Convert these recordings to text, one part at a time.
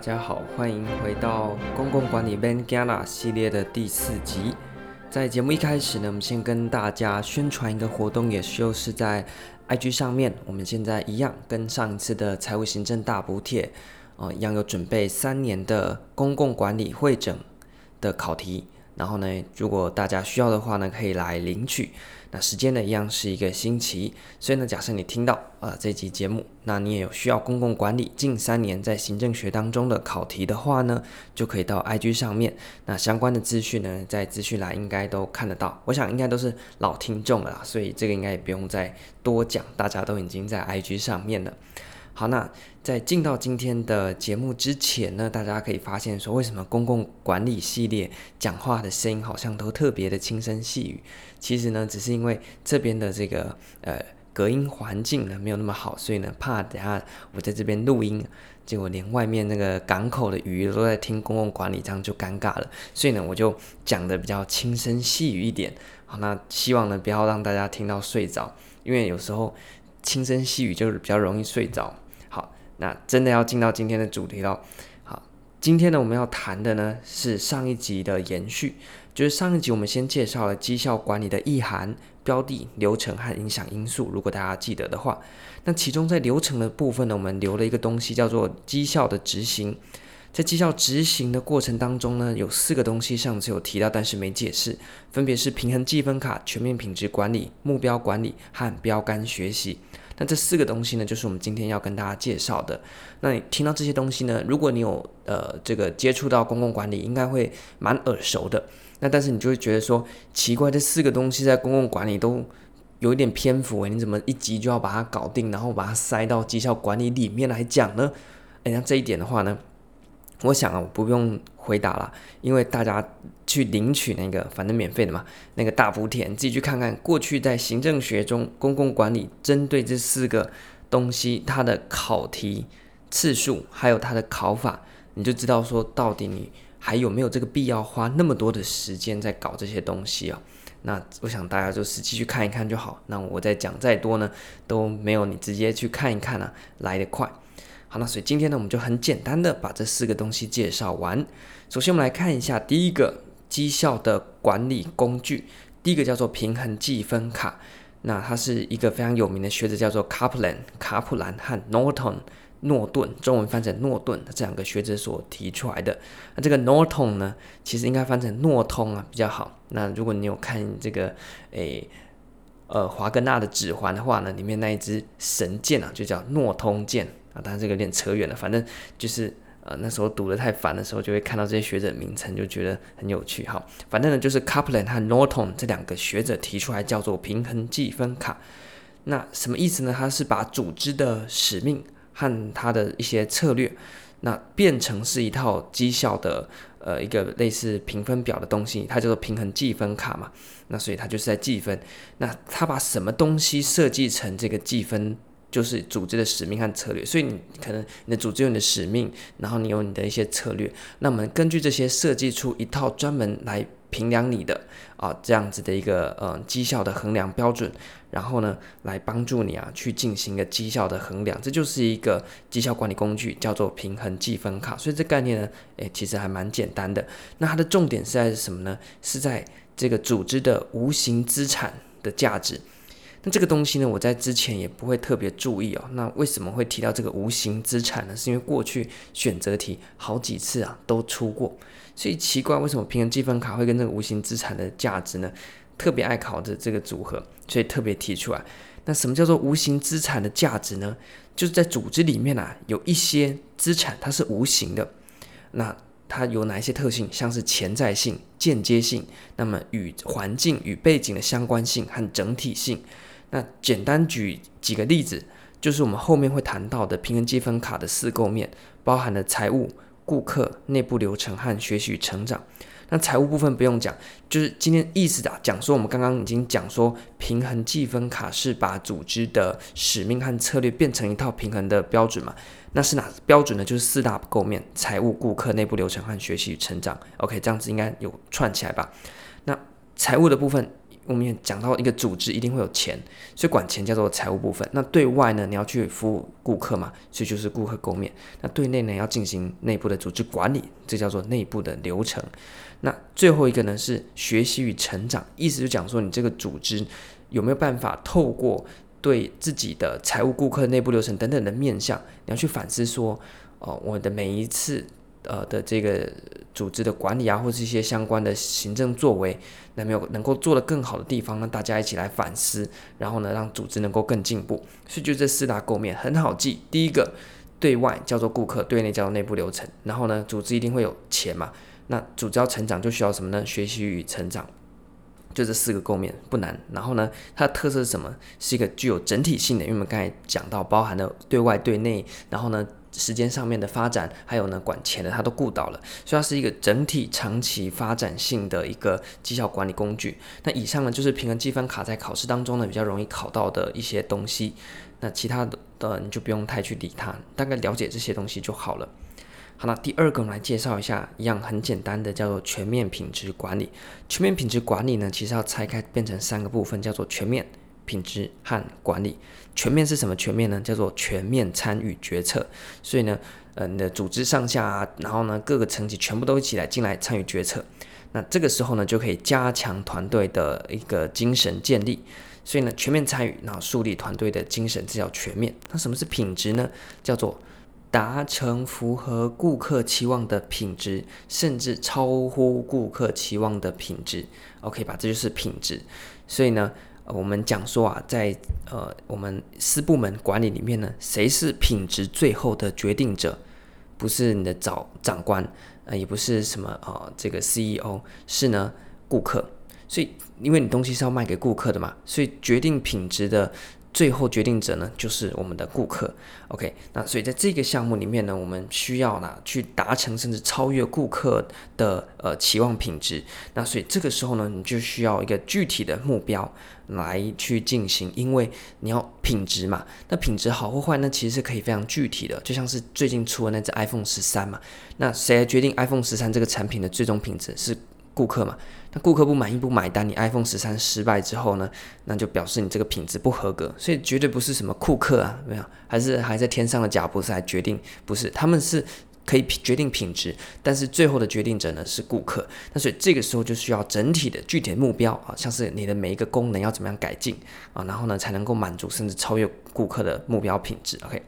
大家好，欢迎回到公共管理 Ben Gala 系列的第四集。在节目一开始呢，我们先跟大家宣传一个活动，也就是在 IG 上面，我们现在一样跟上一次的财务行政大补帖，呃，一样有准备三年的公共管理会诊的考题。然后呢，如果大家需要的话呢，可以来领取。那时间呢，一样是一个星期。所以呢，假设你听到啊这集节目，那你也有需要公共管理近三年在行政学当中的考题的话呢，就可以到 IG 上面。那相关的资讯呢，在资讯栏应该都看得到。我想应该都是老听众了啦，所以这个应该也不用再多讲，大家都已经在 IG 上面了。好，那在进到今天的节目之前呢，大家可以发现说，为什么公共管理系列讲话的声音好像都特别的轻声细语？其实呢，只是因为这边的这个呃隔音环境呢没有那么好，所以呢怕等下我在这边录音，结果连外面那个港口的鱼都在听公共管理，这样就尴尬了。所以呢，我就讲的比较轻声细语一点。好，那希望呢不要让大家听到睡着，因为有时候轻声细语就是比较容易睡着。好那真的要进到今天的主题了。好，今天呢，我们要谈的呢是上一集的延续，就是上一集我们先介绍了绩效管理的意涵、标的、流程和影响因素。如果大家记得的话，那其中在流程的部分呢，我们留了一个东西叫做绩效的执行。在绩效执行的过程当中呢，有四个东西上次有提到，但是没解释，分别是平衡计分卡、全面品质管理、目标管理和标杆学习。那这四个东西呢，就是我们今天要跟大家介绍的。那你听到这些东西呢，如果你有呃这个接触到公共管理，应该会蛮耳熟的。那但是你就会觉得说，奇怪，这四个东西在公共管理都有一点篇幅诶，你怎么一集就要把它搞定，然后把它塞到绩效管理里面来讲呢？诶，那这一点的话呢，我想啊，我不用回答了，因为大家去领取那个，反正免费的嘛，那个大福田，自己去看看。过去在行政学中，公共管理针对这四个东西，它的考题次数，还有它的考法，你就知道说到底你还有没有这个必要花那么多的时间在搞这些东西啊？那我想大家就实际去看一看就好。那我再讲再多呢，都没有你直接去看一看啊来得快。好，那所以今天呢，我们就很简单的把这四个东西介绍完。首先，我们来看一下第一个绩效的管理工具，第一个叫做平衡计分卡。那它是一个非常有名的学者，叫做 Kaplan 卡普兰和 Norton 诺顿，中文翻成诺顿这两个学者所提出来的。那这个 Norton 呢，其实应该翻成诺通啊比较好。那如果你有看这个诶呃华格纳的指环的话呢，里面那一支神剑啊，就叫诺通剑。啊，当然这个有点扯远了，反正就是呃那时候读得太烦的时候，就会看到这些学者名称，就觉得很有趣。好，反正呢就是 Kaplan 和 Norton 这两个学者提出来叫做平衡计分卡。那什么意思呢？它是把组织的使命和它的一些策略，那变成是一套绩效的呃一个类似评分表的东西，它叫做平衡计分卡嘛。那所以它就是在计分。那它把什么东西设计成这个计分？就是组织的使命和策略，所以你可能你的组织有你的使命，然后你有你的一些策略，那我们根据这些设计出一套专门来评量你的啊这样子的一个呃绩效的衡量标准，然后呢来帮助你啊去进行一个绩效的衡量，这就是一个绩效管理工具，叫做平衡计分卡。所以这概念呢，诶其实还蛮简单的。那它的重点是在什么呢？是在这个组织的无形资产的价值。那这个东西呢，我在之前也不会特别注意哦。那为什么会提到这个无形资产呢？是因为过去选择题好几次啊都出过，所以奇怪为什么平衡计分卡会跟这个无形资产的价值呢特别爱考的这个组合，所以特别提出来。那什么叫做无形资产的价值呢？就是在组织里面啊，有一些资产它是无形的，那它有哪一些特性？像是潜在性、间接性，那么与环境与背景的相关性和整体性。那简单举几个例子，就是我们后面会谈到的平衡计分卡的四构面，包含了财务、顾客、内部流程和学习与成长。那财务部分不用讲，就是今天意思啊，讲说我们刚刚已经讲说，平衡计分卡是把组织的使命和策略变成一套平衡的标准嘛？那是哪标准呢？就是四大构面：财务、顾客、内部流程和学习与成长。OK，这样子应该有串起来吧？那财务的部分。我们也讲到一个组织一定会有钱，所以管钱叫做财务部分。那对外呢，你要去服务顾客嘛，所以就是顾客构面。那对内呢，要进行内部的组织管理，这叫做内部的流程。那最后一个呢是学习与成长，意思就讲说你这个组织有没有办法透过对自己的财务、顾客、内部流程等等的面向，你要去反思说，哦，我的每一次。呃的这个组织的管理啊，或是一些相关的行政作为，那没有能够做得更好的地方呢？大家一起来反思，然后呢，让组织能够更进步。所以就这四大构面很好记。第一个，对外叫做顾客，对内叫做内部流程。然后呢，组织一定会有钱嘛？那组织要成长就需要什么呢？学习与成长，就这四个构面不难。然后呢，它的特色是什么？是一个具有整体性的，因为我们刚才讲到包含了对外对内，然后呢。时间上面的发展，还有呢，管钱的，他都顾到了，所以它是一个整体长期发展性的一个绩效管理工具。那以上呢，就是平衡计分卡在考试当中呢比较容易考到的一些东西。那其他的的你就不用太去理它，大概了解这些东西就好了。好，那第二个我们来介绍一下，一样很简单的叫做全面品质管理。全面品质管理呢，其实要拆开变成三个部分，叫做全面。品质和管理，全面是什么全面呢？叫做全面参与决策。所以呢，呃，你的组织上下啊，然后呢，各个层级全部都一起来进来参与决策。那这个时候呢，就可以加强团队的一个精神建立。所以呢，全面参与，然后树立团队的精神，这叫全面。那什么是品质呢？叫做达成符合顾客期望的品质，甚至超乎顾客期望的品质。OK 吧，这就是品质。所以呢。我们讲说啊，在呃我们四部门管理里面呢，谁是品质最后的决定者？不是你的长长官，呃，也不是什么呃这个 CEO，是呢顾客。所以因为你东西是要卖给顾客的嘛，所以决定品质的。最后决定者呢，就是我们的顾客。OK，那所以在这个项目里面呢，我们需要呢去达成甚至超越顾客的呃期望品质。那所以这个时候呢，你就需要一个具体的目标来去进行，因为你要品质嘛。那品质好或坏呢，其实是可以非常具体的，就像是最近出的那只 iPhone 十三嘛。那谁来决定 iPhone 十三这个产品的最终品质是？顾客嘛，那顾客不满意不买单，你 iPhone 十三失败之后呢，那就表示你这个品质不合格，所以绝对不是什么库克啊，没有，还是还在天上的贾布斯来决定，不是，他们是可以决定品质，但是最后的决定者呢是顾客，那所以这个时候就需要整体的具体的目标啊，像是你的每一个功能要怎么样改进啊，然后呢才能够满足甚至超越顾客的目标品质，OK。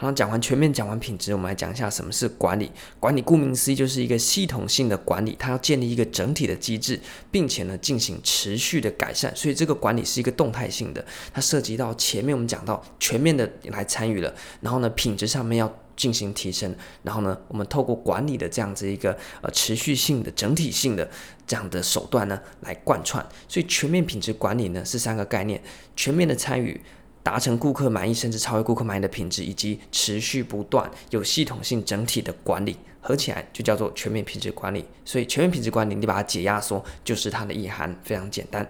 好，讲完全面，讲完品质，我们来讲一下什么是管理。管理顾名思义就是一个系统性的管理，它要建立一个整体的机制，并且呢进行持续的改善。所以这个管理是一个动态性的，它涉及到前面我们讲到全面的来参与了，然后呢品质上面要进行提升，然后呢我们透过管理的这样子一个呃持续性的整体性的这样的手段呢来贯穿。所以全面品质管理呢是三个概念：全面的参与。达成顾客满意甚至超越顾客满意的品质，以及持续不断有系统性整体的管理，合起来就叫做全面品质管理。所以全面品质管理，你把它解压缩，就是它的意涵，非常简单。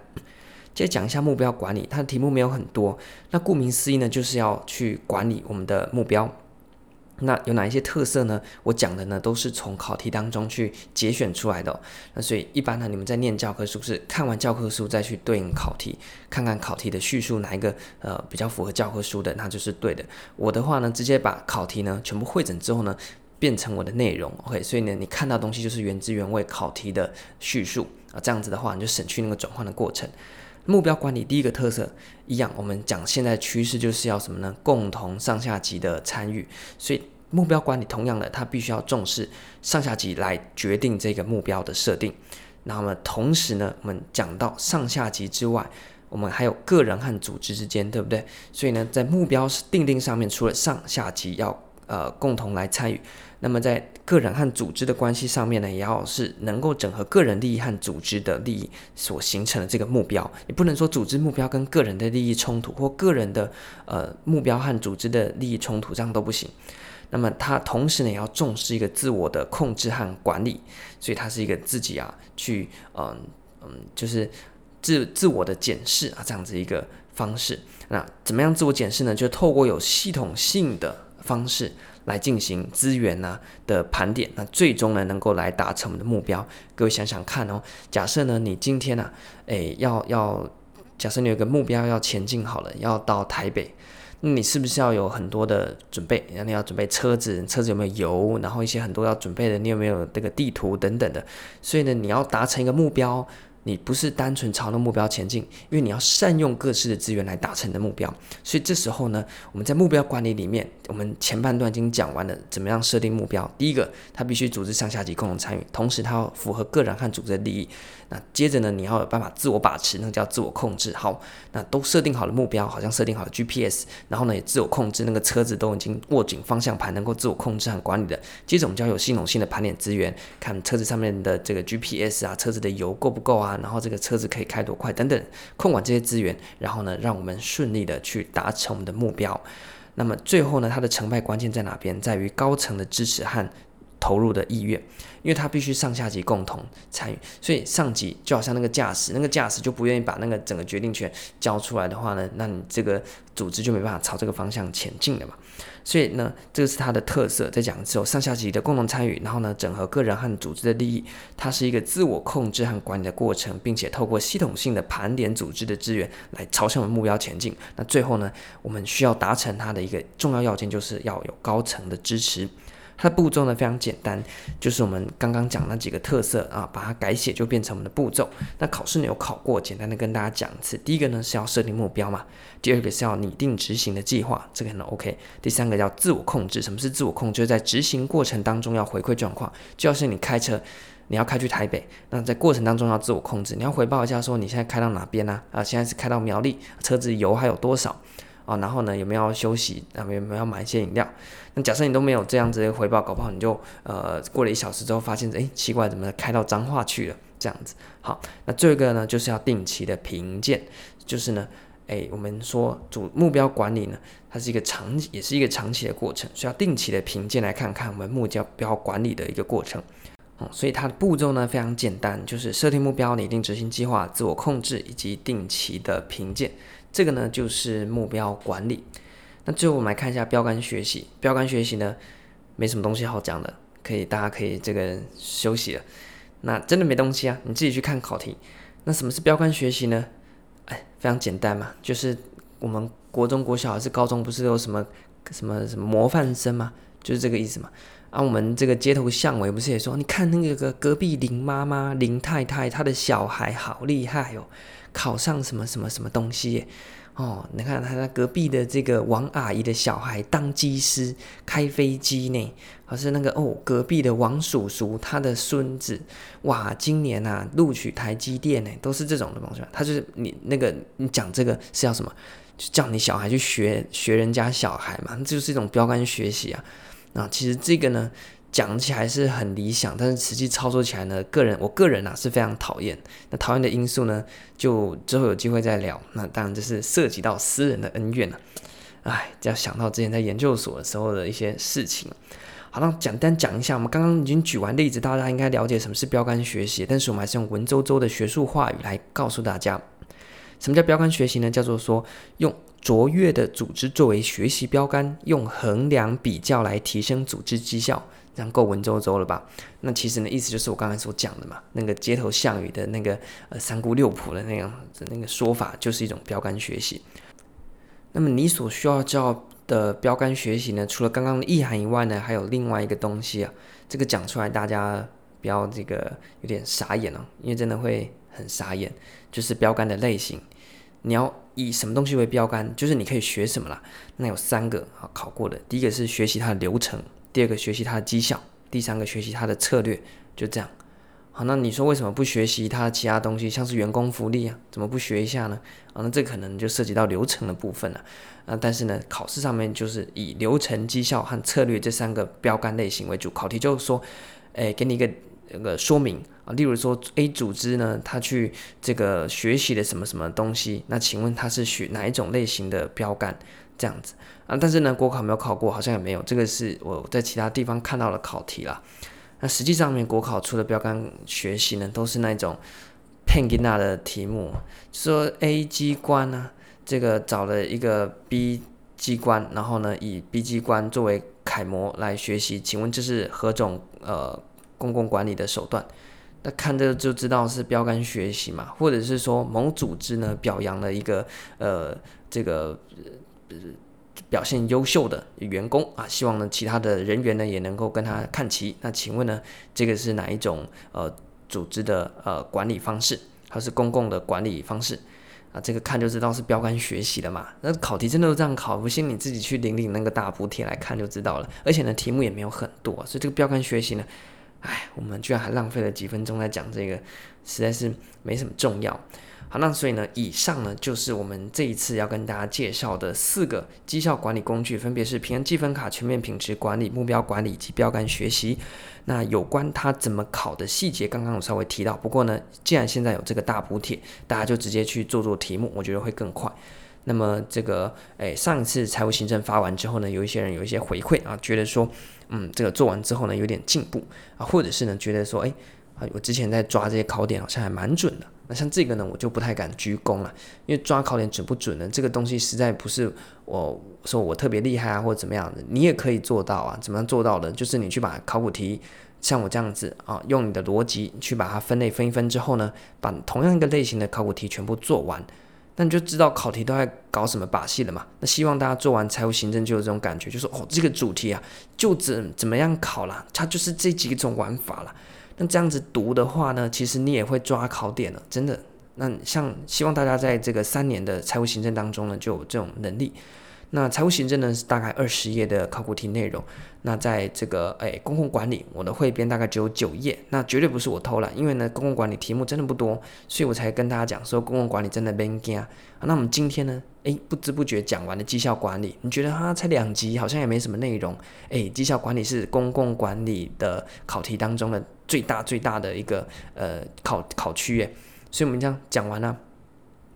接着讲一下目标管理，它的题目没有很多，那顾名思义呢，就是要去管理我们的目标。那有哪一些特色呢？我讲的呢都是从考题当中去节选出来的。那所以一般呢，你们在念教科书是看完教科书再去对应考题，看看考题的叙述哪一个呃比较符合教科书的，那就是对的。我的话呢，直接把考题呢全部汇整之后呢，变成我的内容。OK，所以呢，你看到东西就是原汁原味考题的叙述啊，这样子的话你就省去那个转换的过程。目标管理第一个特色一样，我们讲现在趋势就是要什么呢？共同上下级的参与，所以目标管理同样的，它必须要重视上下级来决定这个目标的设定。那么同时呢，我们讲到上下级之外，我们还有个人和组织之间，对不对？所以呢，在目标定定上面，除了上下级要呃共同来参与。那么在个人和组织的关系上面呢，也要是能够整合个人利益和组织的利益所形成的这个目标。你不能说组织目标跟个人的利益冲突，或个人的呃目标和组织的利益冲突，这样都不行。那么它同时呢，也要重视一个自我的控制和管理，所以它是一个自己啊去嗯嗯，就是自自我的检视啊这样子一个方式。那怎么样自我检视呢？就透过有系统性的方式。来进行资源呢的盘点，那最终呢能够来达成我们的目标。各位想想看哦，假设呢你今天呢，诶要要，假设你有个目标要前进好了，要到台北，那你是不是要有很多的准备？然后你要准备车子，车子有没有油？然后一些很多要准备的，你有没有这个地图等等的？所以呢，你要达成一个目标。你不是单纯朝那目标前进，因为你要善用各式的资源来达成你的目标。所以这时候呢，我们在目标管理里面，我们前半段已经讲完了怎么样设定目标。第一个，它必须组织上下级共同参与，同时它要符合个人和组织的利益。那接着呢，你要有办法自我把持，那叫自我控制。好，那都设定好了目标，好像设定好了 GPS，然后呢也自我控制，那个车子都已经握紧方向盘，能够自我控制和管理的。接着我们就要有系统性的盘点资源，看车子上面的这个 GPS 啊，车子的油够不够啊，然后这个车子可以开多快等等，控管这些资源，然后呢让我们顺利的去达成我们的目标。那么最后呢，它的成败关键在哪边？在于高层的支持和投入的意愿，因为他必须上下级共同参与，所以上级就好像那个驾驶，那个驾驶就不愿意把那个整个决定权交出来的话呢，那你这个组织就没办法朝这个方向前进了嘛。所以呢，这个是它的特色。在讲之后，上下级的共同参与，然后呢，整合个人和组织的利益，它是一个自我控制和管理的过程，并且透过系统性的盘点组织的资源来朝向目标前进。那最后呢，我们需要达成它的一个重要要件，就是要有高层的支持。它的步骤呢非常简单，就是我们刚刚讲那几个特色啊，把它改写就变成我们的步骤。那考试呢有考过，简单的跟大家讲一次。第一个呢是要设定目标嘛，第二个是要拟定执行的计划，这个很 OK。第三个叫自我控制，什么是自我控制？就是在执行过程当中要回馈状况，就要是你开车，你要开去台北，那在过程当中要自我控制，你要回报一下说你现在开到哪边啊？啊，现在是开到苗栗，车子油还有多少？啊，然后呢，有没有要休息？啊，有没有要买一些饮料？那假设你都没有这样子的回报，搞不好你就呃过了一小时之后发现，诶，奇怪，怎么开到脏话去了？这样子。好，那最后一个呢，就是要定期的评鉴，就是呢，诶，我们说主目标管理呢，它是一个长，也是一个长期的过程，需要定期的评鉴来看看我们目标标管理的一个过程。哦，所以它的步骤呢非常简单，就是设定目标、拟定执行计划、自我控制以及定期的评鉴。这个呢就是目标管理。那最后我们来看一下标杆学习。标杆学习呢没什么东西好讲的，可以大家可以这个休息了。那真的没东西啊，你自己去看考题。那什么是标杆学习呢？哎，非常简单嘛，就是我们国中国小还是高中不是有什么什么什么模范生吗？就是这个意思嘛。啊，我们这个街头巷尾不是也说，你看那个隔壁林妈妈林太太，她的小孩好厉害哦。考上什么什么什么东西？哦，你看他那隔壁的这个王阿姨的小孩当机师开飞机呢，还是那个哦隔壁的王叔叔他的孙子哇，今年啊录取台积电呢，都是这种的东西。他就是你那个你讲这个是要什么？就叫你小孩去学学人家小孩嘛，就是一种标杆学习啊。那其实这个呢。讲起来是很理想，但是实际操作起来呢，个人我个人啊是非常讨厌。那讨厌的因素呢，就之后有机会再聊。那当然这是涉及到私人的恩怨了。哎，只要想到之前在研究所的时候的一些事情。好，那简单讲一下，我们刚刚已经举完例子，大家应该了解什么是标杆学习。但是我们还是用文绉绉的学术话语来告诉大家，什么叫标杆学习呢？叫做说用卓越的组织作为学习标杆，用衡量比较来提升组织绩效。这样够文绉绉了吧？那其实呢，意思就是我刚才所讲的嘛，那个街头巷语的那个呃三姑六婆的那样的那个说法，就是一种标杆学习。那么你所需要教的标杆学习呢，除了刚刚的意涵以外呢，还有另外一个东西啊。这个讲出来大家不要这个有点傻眼哦，因为真的会很傻眼。就是标杆的类型，你要以什么东西为标杆？就是你可以学什么啦？那有三个啊，考过的，第一个是学习它的流程。第二个学习它的绩效，第三个学习它的策略，就这样。好，那你说为什么不学习它其他东西，像是员工福利啊，怎么不学一下呢？啊，那这可能就涉及到流程的部分了。啊，但是呢，考试上面就是以流程、绩效和策略这三个标杆类型为主。考题就是说，诶，给你一个那个说明啊，例如说 A 组织呢，他去这个学习了什么什么东西，那请问他是学哪一种类型的标杆？这样子啊，但是呢，国考没有考过，好像也没有。这个是我在其他地方看到的考题啦。那实际上面国考出的标杆学习呢，都是那种骗囡仔的题目，说 A 机关呢，这个找了一个 B 机关，然后呢以 B 机关作为楷模来学习，请问这是何种呃公共管理的手段？那看这个就知道是标杆学习嘛，或者是说某组织呢表扬了一个呃这个呃表现优秀的员工啊，希望呢其他的人员呢也能够跟他看齐。那请问呢这个是哪一种呃组织的呃管理方式，还是公共的管理方式啊？这个看就知道是标杆学习的嘛。那考题真的都这样考，不信你自己去领领那个大补帖来看就知道了。而且呢题目也没有很多，所以这个标杆学习呢。哎，我们居然还浪费了几分钟来讲这个，实在是没什么重要。好，那所以呢，以上呢就是我们这一次要跟大家介绍的四个绩效管理工具，分别是平衡积分卡、全面品质管理、目标管理及标杆学习。那有关它怎么考的细节，刚刚我稍微提到。不过呢，既然现在有这个大补贴，大家就直接去做做题目，我觉得会更快。那么这个，哎，上一次财务行政发完之后呢，有一些人有一些回馈啊，觉得说，嗯，这个做完之后呢，有点进步啊，或者是呢，觉得说，哎，啊，我之前在抓这些考点好像还蛮准的。那像这个呢，我就不太敢居功了，因为抓考点准不准呢？这个东西实在不是我说我特别厉害啊，或者怎么样的，你也可以做到啊。怎么样做到的？就是你去把考古题像我这样子啊，用你的逻辑去把它分类分一分之后呢，把同样一个类型的考古题全部做完。那你就知道考题都在搞什么把戏了嘛？那希望大家做完财务行政就有这种感觉，就说哦，这个主题啊，就怎怎么样考啦，它就是这几种玩法了。那这样子读的话呢，其实你也会抓考点了，真的。那像希望大家在这个三年的财务行政当中呢，就有这种能力。那财务行政呢是大概二十页的考古题内容。那在这个诶公共管理，我的汇编大概只有九页。那绝对不是我偷懒，因为呢公共管理题目真的不多，所以我才跟大家讲说公共管理真的免惊。那我们今天呢，诶不知不觉讲完了绩效管理，你觉得它才两集，好像也没什么内容。诶，绩效管理是公共管理的考题当中的最大最大的一个呃考考区诶，所以我们这样讲完了。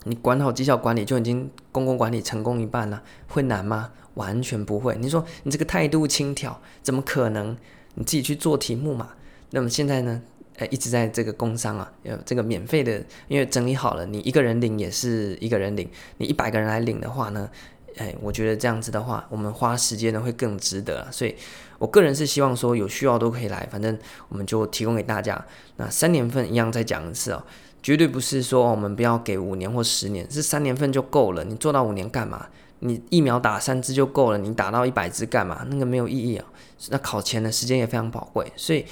你管好绩效管理就已经公共管理成功一半了，会难吗？完全不会。你说你这个态度轻佻，怎么可能？你自己去做题目嘛。那么现在呢？呃，一直在这个工商啊，有这个免费的，因为整理好了，你一个人领也是一个人领，你一百个人来领的话呢，哎，我觉得这样子的话，我们花时间呢会更值得。所以我个人是希望说有需要都可以来，反正我们就提供给大家。那三年份一样再讲一次哦。绝对不是说我们不要给五年或十年，是三年份就够了。你做到五年干嘛？你疫苗打三支就够了，你打到一百支干嘛？那个没有意义啊。那考前的时间也非常宝贵，所以。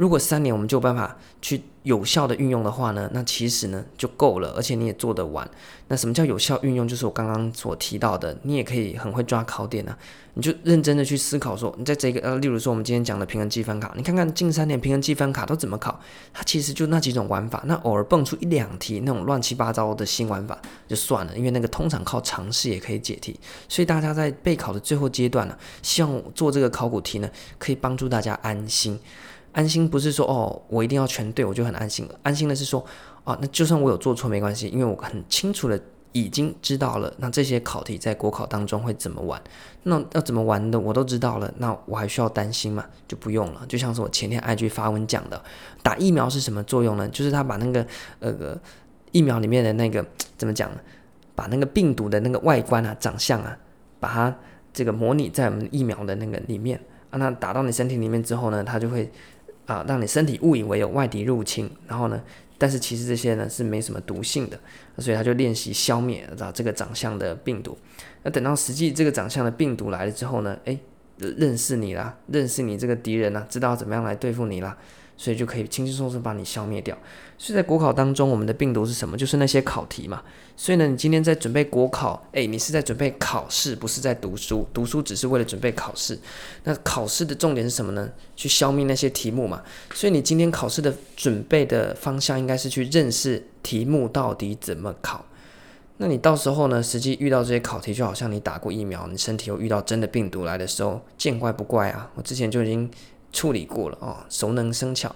如果三年我们就有办法去有效的运用的话呢，那其实呢就够了，而且你也做得完。那什么叫有效运用？就是我刚刚所提到的，你也可以很会抓考点呢、你就认真的去思考说，你在这个呃，例如说我们今天讲的平衡积分卡，你看看近三年平衡积分卡都怎么考，它其实就那几种玩法。那偶尔蹦出一两题那种乱七八糟的新玩法就算了，因为那个通常靠尝试也可以解题。所以大家在备考的最后阶段呢，希望做这个考古题呢，可以帮助大家安心。安心不是说哦，我一定要全对，我就很安心了。安心的是说，哦，那就算我有做错没关系，因为我很清楚的已经知道了，那这些考题在国考当中会怎么玩，那要怎么玩的我都知道了，那我还需要担心吗？就不用了。就像是我前天 IG 发文讲的，打疫苗是什么作用呢？就是他把那个呃疫苗里面的那个怎么讲？把那个病毒的那个外观啊、长相啊，把它这个模拟在我们疫苗的那个里面，啊，那打到你身体里面之后呢，它就会。啊，让你身体误以为有外敌入侵，然后呢，但是其实这些呢是没什么毒性的，所以他就练习消灭啊这个长相的病毒。那等到实际这个长相的病毒来了之后呢，诶，认识你啦，认识你这个敌人啦，知道怎么样来对付你啦。所以就可以轻轻松松把你消灭掉。所以在国考当中，我们的病毒是什么？就是那些考题嘛。所以呢，你今天在准备国考，诶，你是在准备考试，不是在读书。读书只是为了准备考试。那考试的重点是什么呢？去消灭那些题目嘛。所以你今天考试的准备的方向应该是去认识题目到底怎么考。那你到时候呢，实际遇到这些考题，就好像你打过疫苗，你身体又遇到真的病毒来的时候，见怪不怪啊。我之前就已经。处理过了哦，熟能生巧，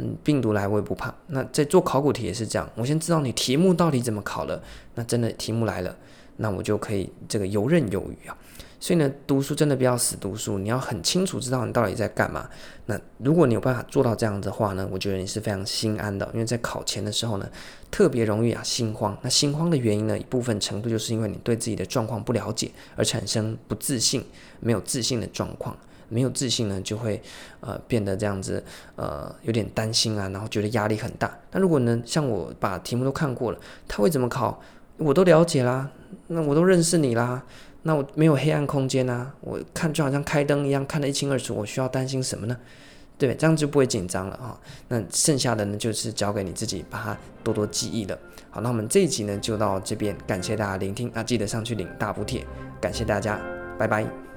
嗯，病毒来我也不怕。那在做考古题也是这样，我先知道你题目到底怎么考了，那真的题目来了，那我就可以这个游刃有余啊。所以呢，读书真的不要死读书，你要很清楚知道你到底在干嘛。那如果你有办法做到这样的话呢，我觉得你是非常心安的，因为在考前的时候呢，特别容易啊心慌。那心慌的原因呢，一部分程度就是因为你对自己的状况不了解而产生不自信、没有自信的状况。没有自信呢，就会呃变得这样子，呃有点担心啊，然后觉得压力很大。那如果呢，像我把题目都看过了，他会怎么考，我都了解啦，那我都认识你啦，那我没有黑暗空间啊，我看就好像开灯一样，看得一清二楚，我需要担心什么呢？对，这样就不会紧张了啊、那剩下的呢，就是交给你自己，把它多多记忆了。好，那我们这一集呢就到这边，感谢大家聆听啊，记得上去领大补帖，感谢大家，拜拜。